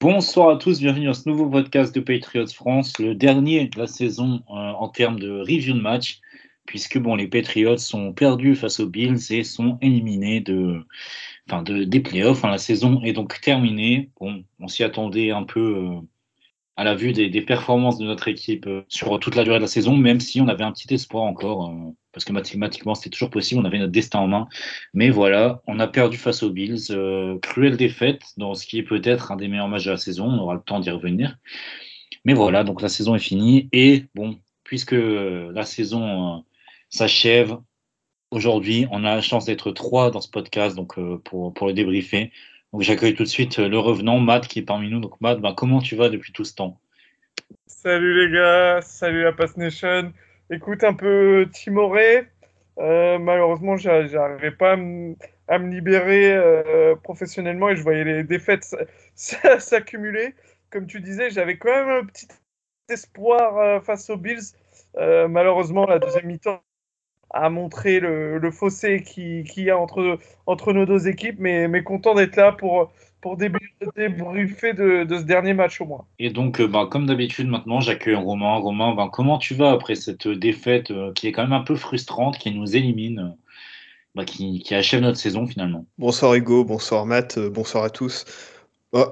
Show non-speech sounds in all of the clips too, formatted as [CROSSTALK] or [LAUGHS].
Bonsoir à tous, bienvenue dans ce nouveau podcast de Patriots France, le dernier de la saison euh, en termes de review de match, puisque bon, les Patriots sont perdus face aux Bills et sont éliminés de, enfin de, des playoffs. Enfin, la saison est donc terminée. Bon, on s'y attendait un peu euh, à la vue des, performances de notre équipe euh, sur toute la durée de la saison, même si on avait un petit espoir encore, parce que mathématiquement c'était toujours possible, on avait notre destin en main. Mais voilà, on a perdu face aux Bills. Euh, cruelle défaite dans ce qui est peut-être un des meilleurs matchs de la saison, on aura le temps d'y revenir. Mais voilà, donc la saison est finie. Et bon, puisque la saison s'achève, aujourd'hui, on a la chance d'être trois dans ce podcast, donc pour, pour le débriefer. Donc j'accueille tout de suite le revenant, Matt, qui est parmi nous. Donc Matt, ben, comment tu vas depuis tout ce temps? Salut les gars, salut la Pass Nation. Écoute, un peu timoré. Euh, malheureusement, j'arrivais pas à me, libérer euh, professionnellement et je voyais les défaites [LAUGHS] s'accumuler. Comme tu disais, j'avais quand même un petit espoir euh, face aux Bills. malheureusement, la deuxième mi-temps à montrer le, fossé qu'il qui y a entre, entre nos deux équipes, mais, mais content d'être là pour, pour débriefer de, de, ce dernier match au moins. Et donc, ben, comme d'habitude, maintenant, j'accueille Romain. Romain, ben, comment tu vas après cette défaite euh, qui est quand même un peu frustrante, qui nous élimine, ben, qui, qui, achève notre saison finalement? Bonsoir Hugo, bonsoir Matt, euh, bonsoir à tous. Oh,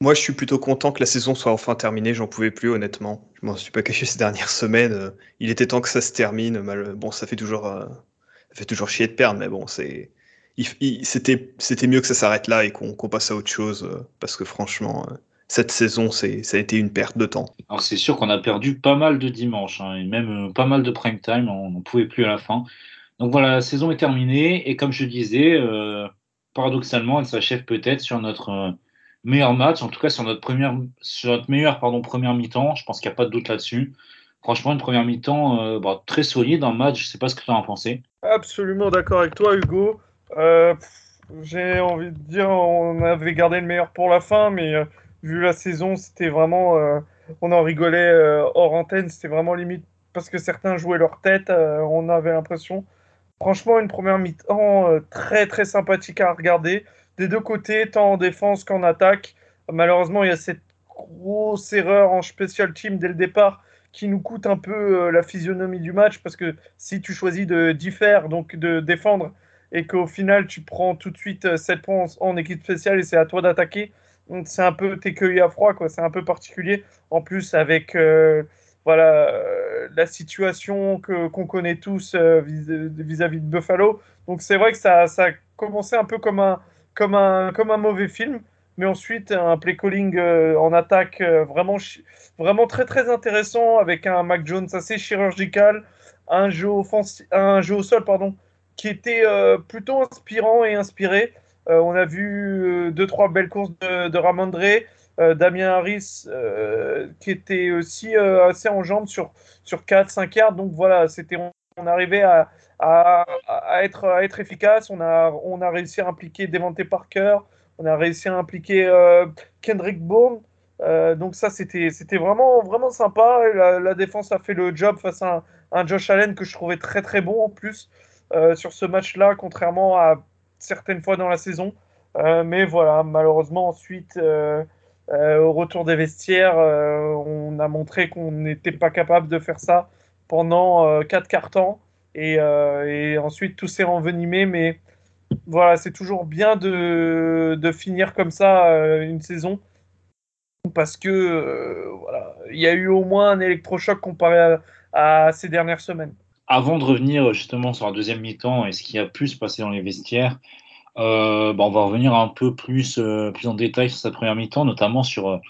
moi, je suis plutôt content que la saison soit enfin terminée. J'en pouvais plus, honnêtement. Je m'en suis pas caché ces dernières semaines. Il était temps que ça se termine. Bon, ça fait toujours, euh, ça fait toujours chier de perdre, mais bon, c'est, c'était, c'était mieux que ça s'arrête là et qu'on, passe à autre chose, euh, parce que franchement, euh, cette saison, c'est, ça a été une perte de temps. Alors c'est sûr qu'on a perdu pas mal de dimanches, hein, et même pas mal de prime time. On n'en pouvait plus à la fin. Donc voilà, la saison est terminée et comme je disais, paradoxalement, elle s'achève peut-être sur notre meilleur match, en tout cas sur notre première, sur notre meilleure pardon, première mi-temps. Je pense qu'il n'y a pas de doute là-dessus. Franchement, une première mi-temps euh, bah, très solide, un match. Je ne sais pas ce que tu en as pensé. Absolument d'accord avec toi, Hugo. Euh, J'ai envie de dire, on avait gardé le meilleur pour la fin, mais euh, vu la saison, c'était vraiment. Euh, on en rigolait hors antenne, c'était vraiment limite parce que certains jouaient leur tête. on avait l'impression. Franchement, une première mi-temps très très sympathique à regarder des deux côtés, tant en défense qu'en attaque. Malheureusement, il y a cette grosse erreur en special team dès le départ qui nous coûte un peu la physionomie du match parce que si tu choisis de diffère, donc de défendre, et qu'au final tu prends tout de suite 7 euh, points en, équipe spéciale et c'est à toi d'attaquer, c'est un peu t'es cueilli à froid, quoi. C'est un peu particulier. En plus, avec euh, voilà euh, la situation que qu'on connaît tous vis-à-vis -vis de Buffalo. Donc c'est vrai que ça, ça a commencé un peu comme un comme un, comme un mauvais film. Mais ensuite, un play calling en attaque vraiment, vraiment très très intéressant avec un Mac Jones assez chirurgical, un jeu, un jeu au sol pardon, qui était euh, plutôt inspirant et inspiré. Euh, on a vu deux, trois belles courses de, de Damien Harris qui était aussi assez en jambes sur, sur 4-5 yards. Donc voilà, c'était on, arrivait à, à, être, être efficace. On a, on a réussi à impliquer Devante Parker, on a réussi à impliquer euh, Kendrick Bourne. Euh, donc ça, c'était vraiment, vraiment sympa. La, défense a fait le job face à un, Josh Allen que je trouvais très très bon en plus euh, sur ce match-là, contrairement à certaines fois dans la saison. Euh, mais voilà, malheureusement ensuite, euh, au retour des vestiaires, on a montré qu'on n'était pas capable de faire ça pendant quatre quarts temps. Et, euh, ensuite tout s'est envenimé. Mais voilà, c'est toujours bien de, finir comme ça euh, une saison parce que euh, voilà, il y a eu au moins un électrochoc comparé à, ces dernières semaines. Avant de revenir justement sur la deuxième mi-temps et ce qui a pu se passer dans les vestiaires, euh, bah on va revenir un peu plus, euh, plus en détail sur cette première mi-temps, notamment sur,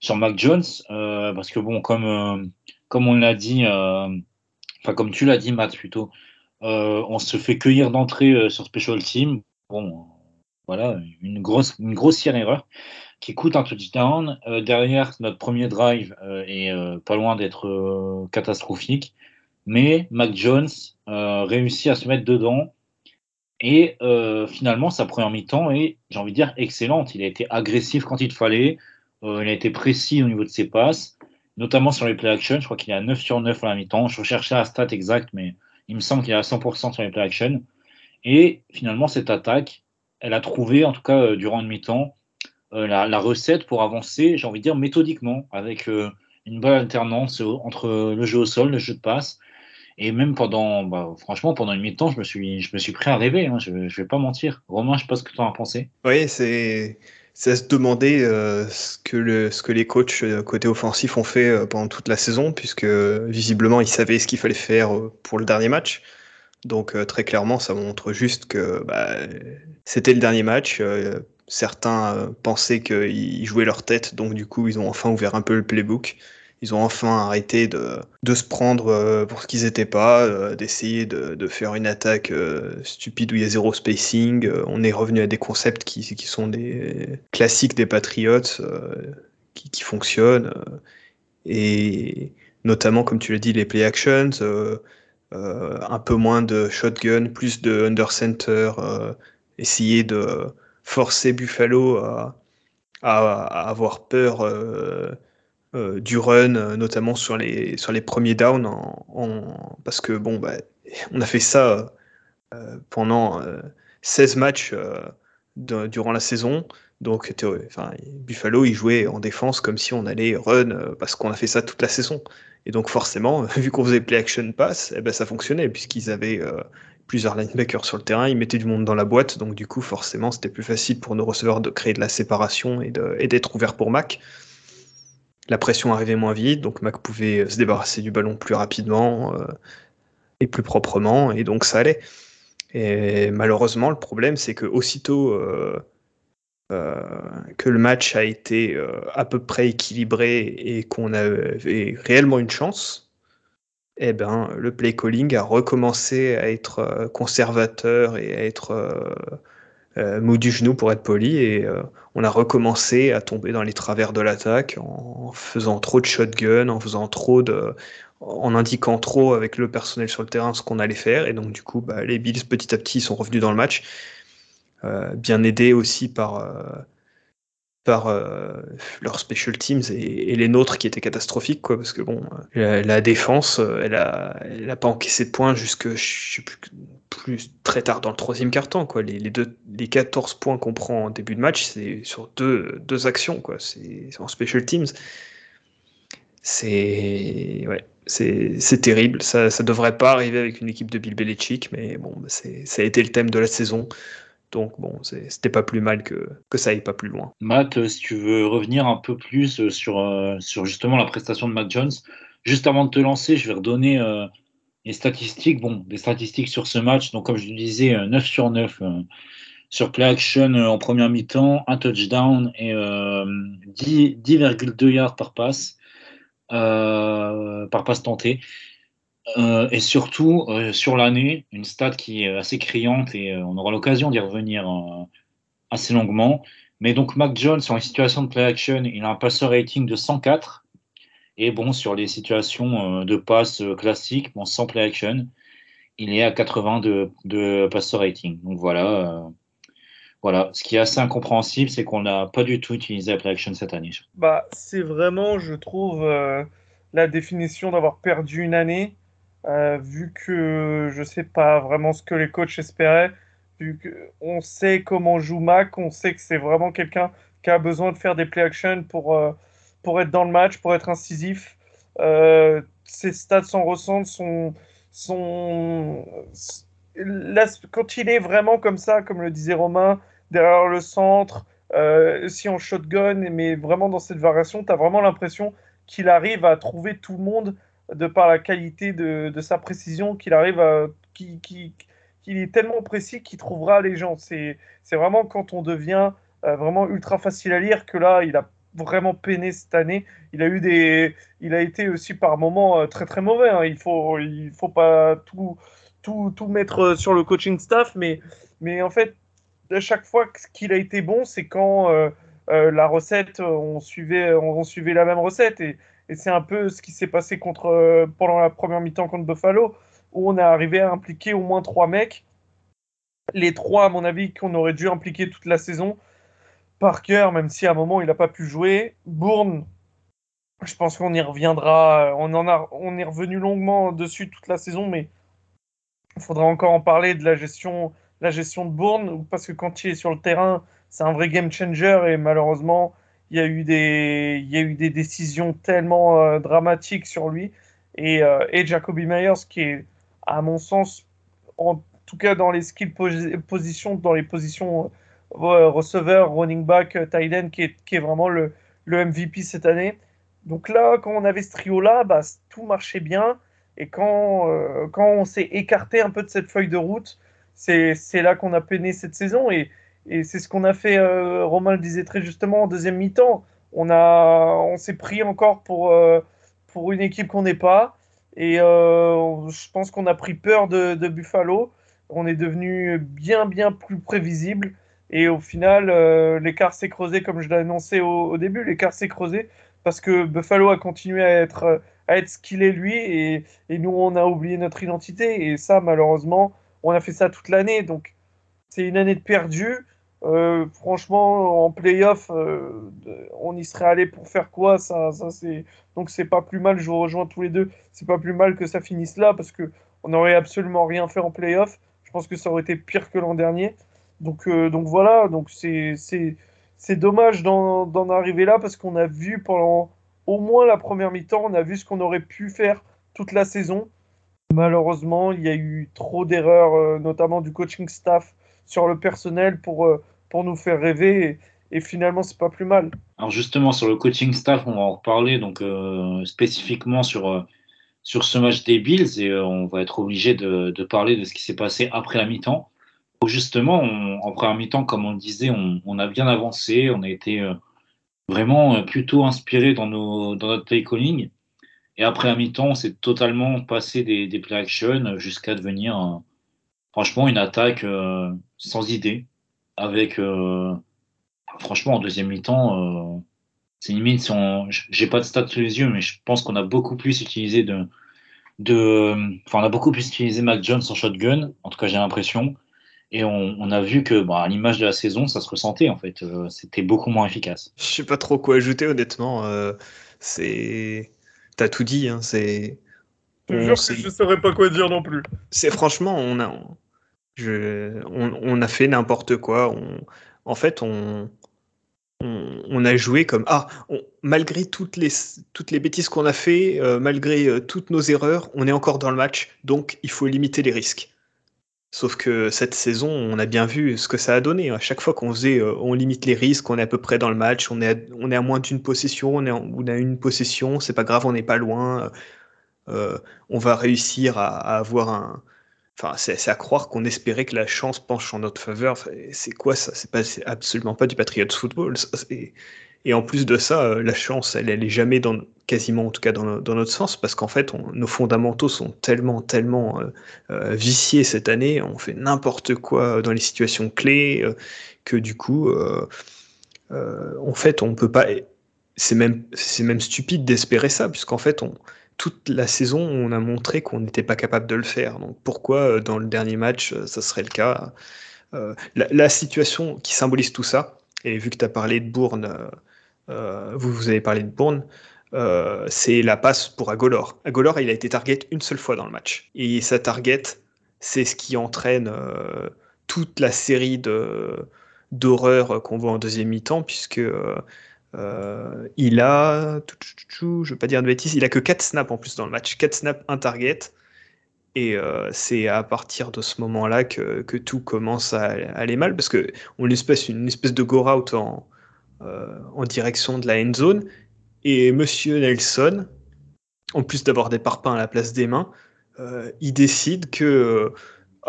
sur Mac Jones, euh, parce que bon, comme, comme on l'a dit, enfin comme tu l'as dit Matt plutôt, on se fait cueillir d'entrée sur Special Team. Bon, voilà, une, grosse, une grossière erreur qui coûte un touchdown. derrière, notre premier drive est pas loin d'être catastrophique. Mais Mac Jones réussit à se mettre dedans. Et finalement, sa première mi-temps est, j'ai envie de dire, excellente. Il a été agressif quand il fallait. il a été précis au niveau de ses passes notamment sur les play action. Je crois qu'il est à 9 sur 9 à la mi-temps. Je recherchais la stat exacte, mais il me semble qu'il est à 100% sur les play action. Et finalement, cette attaque, elle a trouvé, en tout cas euh, durant une mi-temps, euh, la, recette pour avancer, j'ai envie de dire, méthodiquement, avec euh, une bonne alternance entre le jeu au sol, le jeu de passe. Et même pendant, bah, franchement, pendant une mi-temps, je me suis, je me suis prêt à rêver. Hein. je ne vais pas mentir. Romain, je ne sais pas ce que tu en as pensé. Oui, c'est c'est à se demander euh, ce, que le, ce que les coachs euh, côté offensif ont fait euh, pendant toute la saison, puisque visiblement ils savaient ce qu'il fallait faire pour le dernier match. Donc très clairement, ça montre juste que bah, c'était le dernier match. certains pensaient qu'ils jouaient leur tête, donc du coup ils ont enfin ouvert un peu le playbook. Ils ont enfin arrêté de, de se prendre euh, pour ce qu'ils n'étaient pas, euh, d'essayer de, de, faire une attaque euh, stupide où il y a zéro spacing. on est revenu à des concepts qui, qui sont des classiques des Patriots, qui, qui, fonctionnent. et notamment, comme tu l'as dit, les play actions, un peu moins de shotgun, plus de under center, essayer de forcer Buffalo à, à, avoir peur du run, euh, notamment sur les, sur les premiers downs, parce que bon, bah, [LAUGHS] on a fait ça euh, pendant 16 matchs durant la saison. Donc, Buffalo, il jouait en défense comme si on allait run parce qu'on a fait ça toute la saison. Et donc, forcément, [LAUGHS] vu qu'on faisait play action pass, eh ben, ça fonctionnait puisqu'ils avaient plusieurs linebackers sur le terrain, ils mettaient du monde dans la boîte. Donc, du coup, forcément, c'était plus facile pour nos receveurs de créer de la séparation et d'être ouverts pour Mac la pression arrivait moins vite, donc Mac pouvait se débarrasser du ballon plus rapidement euh, et plus proprement, et donc ça allait. Et malheureusement, le problème, c'est que aussitôt euh, euh, que le match a été à peu près équilibré et qu'on avait réellement une chance, eh ben, le play calling a recommencé à être conservateur et à être euh, mou du genou pour être poli et euh, on a recommencé à tomber dans les travers de l'attaque en faisant trop de shotgun, en faisant trop de, en indiquant trop avec le personnel sur le terrain ce qu'on allait faire. Et donc du coup bah, les Bills petit à petit sont revenus dans le match, euh, bien aidés aussi par par euh, leurs special teams et, les nôtres qui étaient catastrophiques quoi parce que bon la, défense elle a elle a pas encaissé de points jusque je sais plus, plus très tard dans le troisième quart temps quoi. Les, les, deux, les 14 points qu'on prend en début de match c'est sur deux, deux actions quoi. C'est en special teams. C'est ouais c'est terrible. Ça ça devrait pas arriver avec une équipe de Bill Belichick mais bon ça a été le thème de la saison donc bon, c'était pas plus mal que, que ça aille pas plus loin. Matt, euh, si tu veux revenir un peu plus euh, sur, euh, sur justement la prestation de Matt Jones, juste avant de te lancer, je vais redonner les statistiques. Bon, des statistiques sur ce match. Donc comme je le disais, 9 sur 9 sur play action en première mi-temps, un touchdown et 10,2 yards par passe. par passe tentée. Euh, et surtout, euh, sur l'année, une stat qui est assez criante et euh, on aura l'occasion d'y revenir assez longuement. Mais donc, Mac Jones, sur les situations de play action, il a un passer rating de 104. Et bon, sur les situations de passe classiques, bon, sans play action, il est à 80 de, de passer rating. Donc voilà. voilà. Ce qui est assez incompréhensible, c'est qu'on n'a pas du tout utilisé la play action cette année. Bah, c'est vraiment, je trouve, la définition d'avoir perdu une année. Euh, vu que je sais pas vraiment ce que les coachs espéraient, vu qu'on sait comment joue Mac, on sait que c'est vraiment quelqu'un qui a besoin de faire des play action pour, euh, pour être dans le match, pour être incisif. Euh, ses stats s'en ressentent, son... quand il est vraiment comme ça, comme le disait Romain, derrière le centre, si en shotgun, mais vraiment dans cette variation, tu as vraiment l'impression qu'il arrive à trouver tout le monde de par la qualité de, sa précision qu'il arrive à. qu'il est tellement précis qu'il trouvera les gens. C'est vraiment quand on devient euh, vraiment ultra facile à lire que là, il a vraiment peiné cette année. Il a eu des, il a été aussi par moments euh, très très mauvais. Hein. Il faut, il faut pas tout, tout, tout mettre sur le coaching staff, mais, mais en fait, à chaque fois qu'il a été bon, c'est quand la recette, on suivait, on, suivait la même recette. Et, et c'est un peu ce qui s'est passé contre, pendant la première mi-temps contre Buffalo, où on est arrivé à impliquer au moins trois mecs. Les trois, à mon avis, qu'on aurait dû impliquer toute la saison. Parker, même si à un moment il n'a pas pu jouer. Bourne, je pense qu'on y reviendra. On, en a, on est revenu longuement dessus toute la saison, mais il faudra encore en parler de la gestion, la gestion de Bourne, parce que quand il est sur le terrain, c'est un vrai game changer et malheureusement, il y a eu des, il y a eu des décisions tellement euh, dramatiques sur lui. Et, euh, et Jacoby Myers, qui est, à mon sens, en tout cas dans les skill positions, dans les positions euh, receveur, running back, tight end, qui est, qui est vraiment le, le MVP cette année. Donc là, quand on avait ce trio-là, bah, tout marchait bien. Et quand, quand on s'est écarté un peu de cette feuille de route, c'est là qu'on a peiné cette saison. Et, et c'est ce qu'on a fait, euh, Romain le disait très justement, en deuxième mi-temps. On, on s'est pris encore pour, euh, pour une équipe qu'on n'est pas. Et euh, je pense qu'on a pris peur de, Buffalo. On est devenu bien, bien plus prévisible. Et au final, l'écart s'est creusé, comme je l'ai annoncé au, début. L'écart s'est creusé parce que Buffalo a continué à être, à être ce qu'il est lui. Et, et, nous, on a oublié notre identité. Et ça, malheureusement, on a fait ça toute l'année. Donc, c'est une année de perdu. Euh, franchement, en playoff, euh, on y serait allé pour faire quoi? Ça, ça c'est donc c'est pas plus mal. Je vous rejoins tous les deux. C'est pas plus mal que ça finisse là parce que on n'aurait absolument rien fait en playoff. Je pense que ça aurait été pire que l'an dernier. Donc euh, donc voilà. Donc c'est c'est dommage d'en arriver là parce qu'on a vu pendant au moins la première mi-temps, on a vu ce qu'on aurait pu faire toute la saison. Malheureusement, il y a eu trop d'erreurs, notamment du coaching staff sur le personnel pour, euh, pour nous faire rêver. Et, finalement, c'est pas plus mal. Alors justement, sur le coaching staff, on va en reparler donc euh, spécifiquement sur, euh, sur ce match des Bills et on va être obligé de, de, parler de ce qui s'est passé après la mi-temps. Justement, en première mi-temps, comme on le disait, on, on, a bien avancé, on a été vraiment plutôt inspiré dans, nos, dans notre play calling. Et après la mi-temps, on s'est totalement passé des, des play action jusqu'à devenir franchement, une attaque euh, sans idée, avec, euh, franchement, en deuxième mi-temps, euh, c'est limite, si j'ai pas de stats sous les yeux, mais je pense qu'on a beaucoup plus utilisé de, de, enfin, on a beaucoup plus utilisé Mac Jones en shotgun, en tout cas, j'ai l'impression. Et on, a vu que, bah, à l'image de la saison, ça se ressentait en fait. C'était beaucoup moins efficace. Je sais pas trop quoi ajouter, honnêtement. c'est, t'as tout dit. Hein, c'est. Je jure que je saurais pas quoi dire non plus. C'est franchement, on a, on, a fait n'importe quoi. On, en fait, on, a joué comme ah, malgré toutes les toutes les bêtises qu'on a fait, euh, malgré euh, toutes nos erreurs, on est encore dans le match. Donc, il faut limiter les risques. Sauf que cette saison, on a bien vu ce que ça a donné. À chaque fois qu'on faisait, euh, on limite les risques, on est à peu près dans le match, on est à, on est à moins d'une possession, on, est a une possession, c'est pas grave, on n'est pas loin. on va réussir à avoir un, Enfin, c'est à croire qu'on espérait que la chance penche en notre faveur. c'est quoi ça? C'est absolument pas du Patriots football. et en plus de ça, euh, la chance, elle, elle est jamais dans, quasiment en tout cas dans, notre sens, parce qu'en fait, nos fondamentaux sont tellement, tellement euh, euh, viciés cette année. On fait n'importe quoi dans les situations clés que du coup, en fait, on peut pas. C'est même, c'est même stupide d'espérer ça, puisqu'en fait, on, toute la saison, on a montré qu'on n'était pas capable de le faire. Donc pourquoi euh, dans le dernier match, euh, ça serait le cas euh, la, situation qui symbolise tout ça, et vu que tu as parlé de Bourne, vous, vous avez parlé de Bourne, c'est la passe pour Agolor. Agolor, il a été target une seule fois dans le match. Et sa target, c'est ce qui entraîne toute la série d'horreurs qu'on voit en deuxième mi-temps, puisque euh, il a, je veux pas dire de bêtises, il a que 4 snaps en plus dans le match. 4 snaps, un target. Et euh, c'est à partir de ce moment-là que, que, tout commence à, aller mal parce qu'on a une espèce, une espèce de go-out en, euh, en direction de la end zone. Et Monsieur Nelson, en plus d'avoir des parpaings à la place des mains, il décide que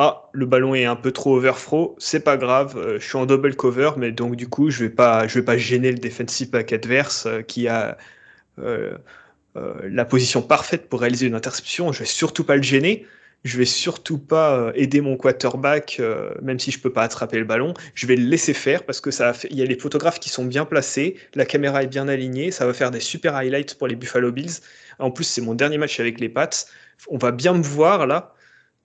ah, le ballon est un peu trop overthrow, c'est pas grave, euh, je suis en double cover, mais donc du coup, je vais pas, vais pas gêner le defensive back adverse euh, qui a euh, la position parfaite pour réaliser une interception. Je vais surtout pas le gêner. je vais surtout pas aider mon quarterback, même si je peux pas attraper le ballon. Je vais le laisser faire parce que ça il y a les photographes qui sont bien placés, la caméra est bien alignée, ça va faire des super highlights pour les Buffalo Bills. En plus, c'est mon dernier match avec les Pats. On va bien me voir là.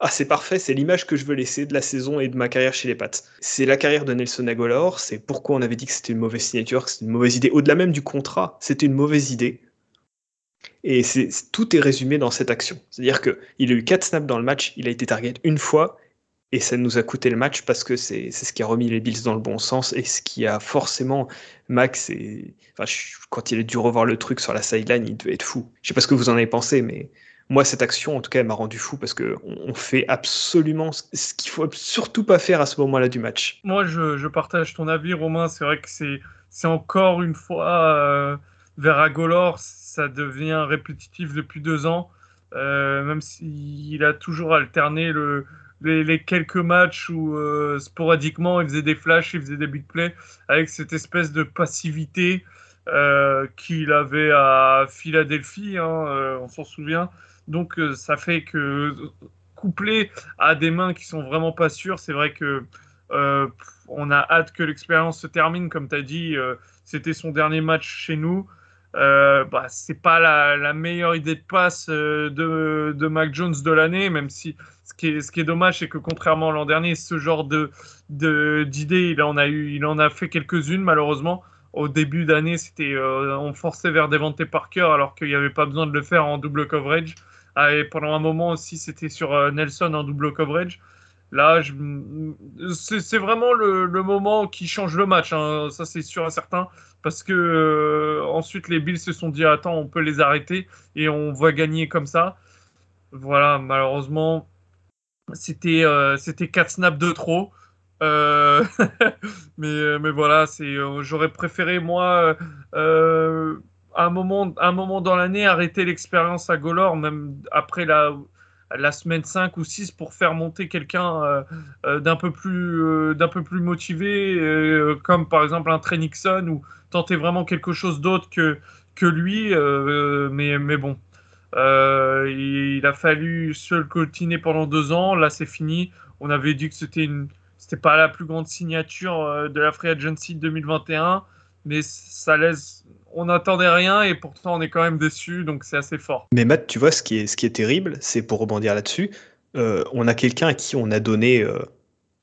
Ah, c'est parfait, c'est l'image que je veux laisser de la saison et de ma carrière chez les Pats. C'est la carrière de Nelson Aguilar, c'est pourquoi on avait dit que c'était une mauvaise signature, que c'était une mauvaise idée. Au-delà même du contrat, c'était une mauvaise idée. Et c'est, tout est résumé dans cette action. C'est-à-dire qu'il a eu 4 snaps dans le match, il a été target une fois, et ça nous a coûté le match parce que c'est, ce qui a remis les Bills dans le bon sens, et ce qui a forcément, Max, et, quand il a dû revoir le truc sur la sideline, il devait être fou. Je sais pas ce que vous en avez pensé, mais moi, cette action, en tout cas, elle m'a rendu fou parce qu'on on fait absolument ce qu'il faut surtout pas faire à ce moment-là du match. Moi, je, partage ton avis, Romain. C'est vrai que c'est, encore une fois euh, vers Agolor ça devient répétitif depuis deux ans, euh, même s'il a toujours alterné le, les, quelques matchs où euh, sporadiquement il faisait des flashs, il faisait des big plays, avec cette espèce de passivité euh, qu'il avait à Philadelphie, hein, on s'en souvient. Donc ça fait que couplé à des mains qui sont vraiment pas sûres, c'est vrai que on a hâte que l'expérience se termine, comme tu as dit, c'était son dernier match chez nous. Euh, bah, c'est pas la, meilleure idée de passe euh, de, de Mac Jones de l'année, même si ce qui est, dommage, c'est que contrairement à l'an dernier, ce genre de, d'idées, il en a il en a fait quelques-unes malheureusement. Au début d'année, c'était euh, on forçait vers Devante Parker alors qu'il n'y avait pas besoin de le faire en double coverage. Ah, et pendant un moment aussi, c'était sur Nelson en double coverage. Là, c'est vraiment le, moment qui change le match, hein. ça c'est sûr et certain parce que euh, ensuite les Bills se sont dit attends on peut les arrêter et on va gagner comme ça. Voilà malheureusement c'était euh, c'était 4 snaps de trop. Euh, [LAUGHS] mais, mais voilà j'aurais préféré moi un moment un moment dans l'année arrêter l'expérience à Golor même après la la semaine 5 ou 6 pour faire monter quelqu'un euh, euh, d'un peu plus euh, d'un peu plus motivé comme par exemple un Trey Nixon ou tenter vraiment quelque chose d'autre que que lui mais mais bon. Il, a fallu se le coltiner pendant deux ans. Là c'est fini. On avait dit que c'était une c'était pas la plus grande signature de la free agency de 2021 mais ça laisse on n'attendait rien et pourtant on est quand même déçu, donc c'est assez fort. Mais Matt, tu vois, ce qui est, terrible, c'est pour rebondir là-dessus, euh, on a quelqu'un à qui on a donné euh,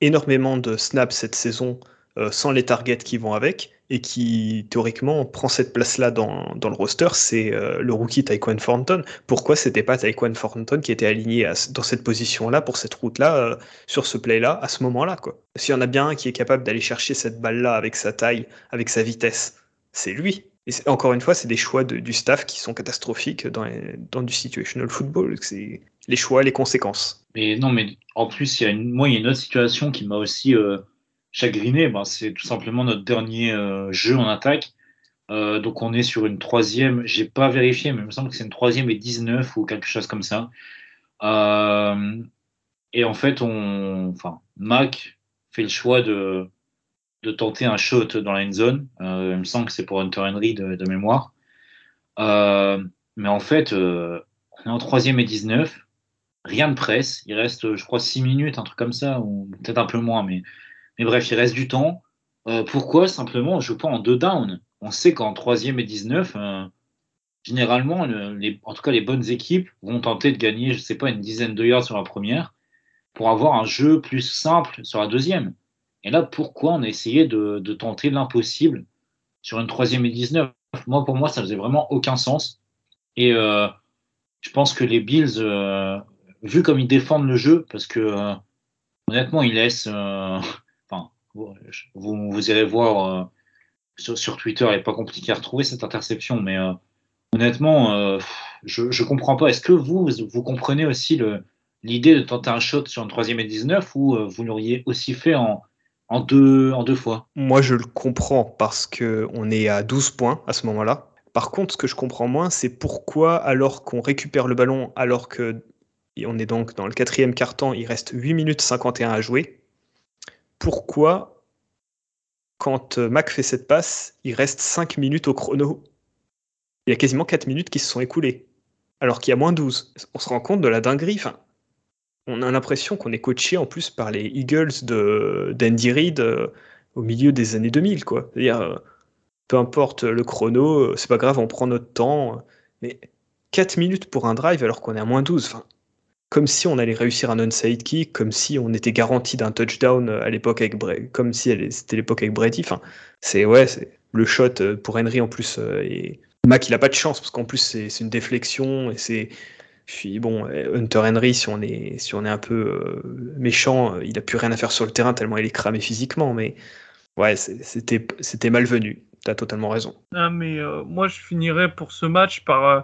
énormément de snaps cette saison euh, sans les targets qui vont avec, et qui théoriquement prend cette place-là dans, dans, le roster, c'est le rookie Taekwon Thornton. Pourquoi c'était pas Taekwon Thornton qui était aligné dans cette position-là, pour cette route-là, sur ce play-là, à ce moment-là S'il y en a bien un qui est capable d'aller chercher cette balle-là avec sa taille, avec sa vitesse, c'est lui. Et encore une fois, c'est des choix du staff qui sont catastrophiques dans, dans du situational football. C'est les choix, les conséquences. Mais non, mais en plus, il y a une, moi, il y a une autre situation qui m'a aussi euh, chagriné. Ben, c'est tout simplement notre dernier euh, jeu en attaque. Euh, donc, on est sur une troisième. J'ai pas vérifié, mais il me semble que c'est une troisième et 19 ou quelque chose comme ça. et en fait, enfin, Mac fait le choix de de tenter un shot dans la end zone. Euh, il me semble que c'est pour Hunter Henry de, mémoire. Euh, mais en fait, euh, on est en troisième et 19. Rien de presse. Il reste, je crois, 6 minutes, un truc comme ça, ou peut-être un peu moins. Mais, mais bref, il reste du temps. pourquoi Simplement, je pas en deux downs? On sait qu'en troisième et 19, généralement, les, en tout cas, les bonnes équipes vont tenter de gagner, je sais pas, une dizaine de yards sur la première pour avoir un jeu plus simple sur la deuxième. Et là, pourquoi on a essayé de, tenter l'impossible sur une troisième et 19 Moi, pour moi, ça faisait vraiment aucun sens. Et euh, je pense que les Bills, euh, vu comme ils défendent le jeu, parce que euh, honnêtement, ils laissent. Vous, irez voir sur, Twitter, il n'est pas compliqué à retrouver cette interception, mais honnêtement, je ne comprends pas. Est-ce que vous, vous comprenez aussi l'idée de tenter un shot sur une troisième et 19 ou vous l'auriez aussi fait en, en deux, en deux fois? Moi, je le comprends parce qu'on est à 12 points à ce moment-là. Par contre, ce que je comprends moins, c'est pourquoi, alors qu'on récupère le ballon, alors que on est donc dans le quatrième quart-temps, il reste 8 minutes 51 à jouer, pourquoi, quand Mac fait cette passe, il reste 5 minutes au chrono Il y a quasiment 4 minutes qui se sont écoulées, alors qu'il y a moins 12. On se rend compte de la dinguerie. On a l'impression qu'on est coaché en plus par les Eagles d'Andy Reid euh, au milieu des années 2000, quoi. C'est-à-dire, euh, peu importe le chrono, euh, c'est pas grave, on prend notre temps. Mais 4 minutes pour un drive alors qu'on est à moins 12. Enfin, comme si on allait réussir un onside kick, comme si on était garanti d'un touchdown à l'époque avec Brady, comme si c'était l'époque avec Brady. Enfin, c'est ouais, le shot pour Henry en plus. et Mac, il a pas de chance parce qu'en plus c'est une déflexion et c'est puis bon, Hunter Henry, si on est, si on est un peu euh, méchant, il a plus rien à faire sur le terrain tellement il est cramé physiquement. Mais ouais, c'était, c'était malvenu. T'as totalement raison. Ah, mais euh, moi, je finirais pour ce match par, euh,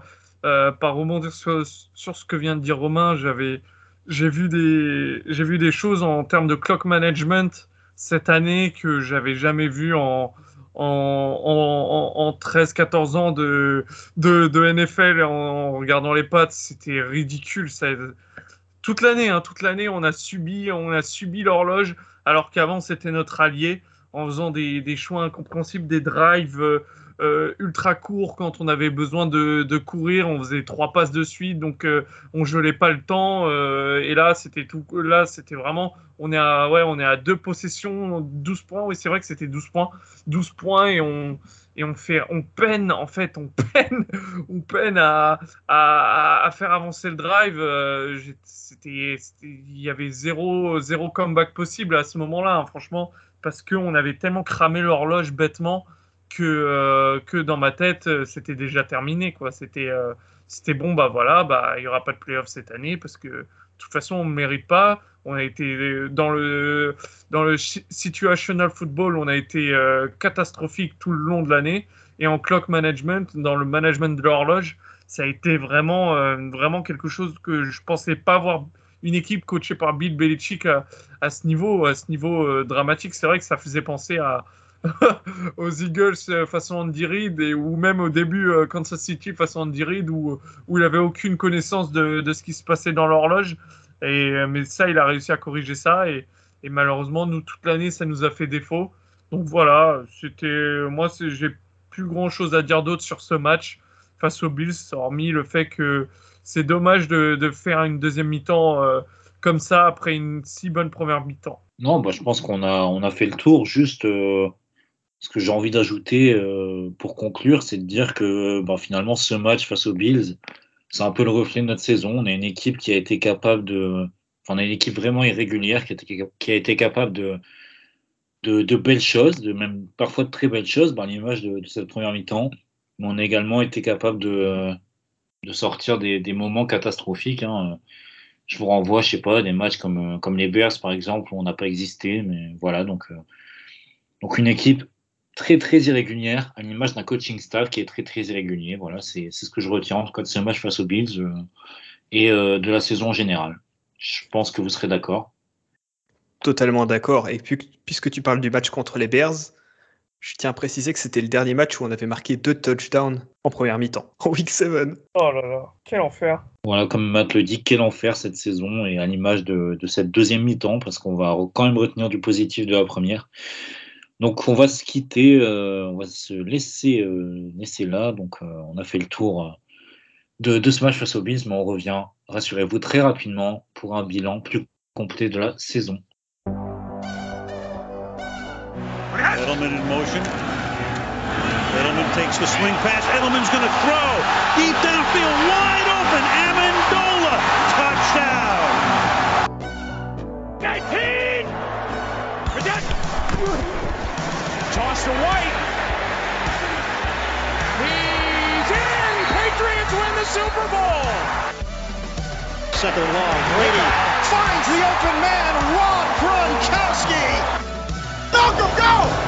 par rebondir sur, ce que vient de dire Romain. J'avais, j'ai vu des, j'ai vu des choses en termes de clock management cette année que j'avais jamais vu en, en, 13-14 ans de, de, NFL en, regardant les pattes, c'était ridicule. Toute l'année, hein, toute l'année, on a subi, on a subi l'horloge, alors qu'avant c'était notre allié en faisant des, des choix incompréhensibles, des drives euh, euh, ultra court quand on avait besoin de, courir. On faisait trois passes de suite, donc euh, on gelait pas le temps. Euh, et là, c'était tout. Là, c'était vraiment. On est à ouais, on est à deux possessions, 12 points. Oui, c'est vrai que c'était 12 points, 12 points et on et on fait, on peine en fait, on [LAUGHS] peine, on peine à, à, à faire avancer le drive. c'était, il y avait zéro, zéro comeback possible à ce moment-là, hein, franchement, parce qu'on avait tellement cramé l'horloge bêtement que, euh, que dans ma tête, euh, c'était déjà terminé. Euh, c'était bon, bah bah, il n'y aura pas de playoff cette année parce que de toute façon, on ne mérite pas. On a été dans le, situational football, on a été catastrophique tout le long de l'année. Et en clock management, dans le management de l'horloge, ça a été vraiment, quelque chose que je pensais pas voir une équipe coachée par Bill Belichick à ce niveau dramatique. C'est vrai que ça faisait penser à, [LAUGHS] aux Eagles euh, façon Andy Reid et, ou même au début euh, Kansas City façon Andy Reid où, où il avait aucune connaissance de, de ce qui se passait dans l'horloge. Et, euh, mais ça, il a réussi à corriger ça et, et malheureusement, nous, toute l'année, ça nous a fait défaut. Donc voilà, c'était moi, j'ai plus grand chose à dire d'autre sur ce match face aux Bills, hormis le fait que c'est dommage de, de, faire une deuxième mi-temps comme ça après une si bonne première mi-temps. Non, bah, je pense qu'on a, on a fait le tour. Juste, ce que j'ai envie d'ajouter euh, pour conclure, c'est de dire que ben, finalement, ce match face aux Bills, c'est un peu le reflet de notre saison. On a une équipe qui a été capable de. Enfin, on a une équipe vraiment irrégulière qui a été, capable de, de, de, belles choses, de même parfois de très belles choses, l'image de, cette première mi-temps. Mais on a également été capable de, de sortir des, des moments catastrophiques. Hein. Je vous renvoie, je sais pas, des matchs comme, comme les Bears, par exemple, où on n'a pas existé. Mais voilà, donc, euh, donc une équipe très très irrégulière, à l'image d'un coaching staff qui est très très irrégulier. Voilà, c'est ce que je retiens en tout cas de ce match face aux Bills euh, et euh, de la saison en général. Je pense que vous serez d'accord. Totalement d'accord. Et puis, puisque tu parles du match contre les Bears, je tiens à préciser que c'était le dernier match où on avait marqué deux touchdowns en première mi-temps, [LAUGHS] en week 7. Oh là là, quel enfer. Voilà, comme Matt le dit, quel enfer cette saison et à l'image de, de, cette deuxième mi-temps, parce qu'on va quand même retenir du positif de la première. Donc on va se quitter, euh, on va se laisser, euh, laisser là. Donc euh, on a fait le tour de, de ce match face au Bills, mais on revient, rassurez-vous, très rapidement pour un bilan plus complet de la saison. Edelman in motion. Edelman takes the swing pass. Edelman's going to throw. Deep downfield, wide open. Toss to White. He's in! Patriots win the Super Bowl! Second long, Brady finds the open man, Rob Gronkowski. Malcolm, go!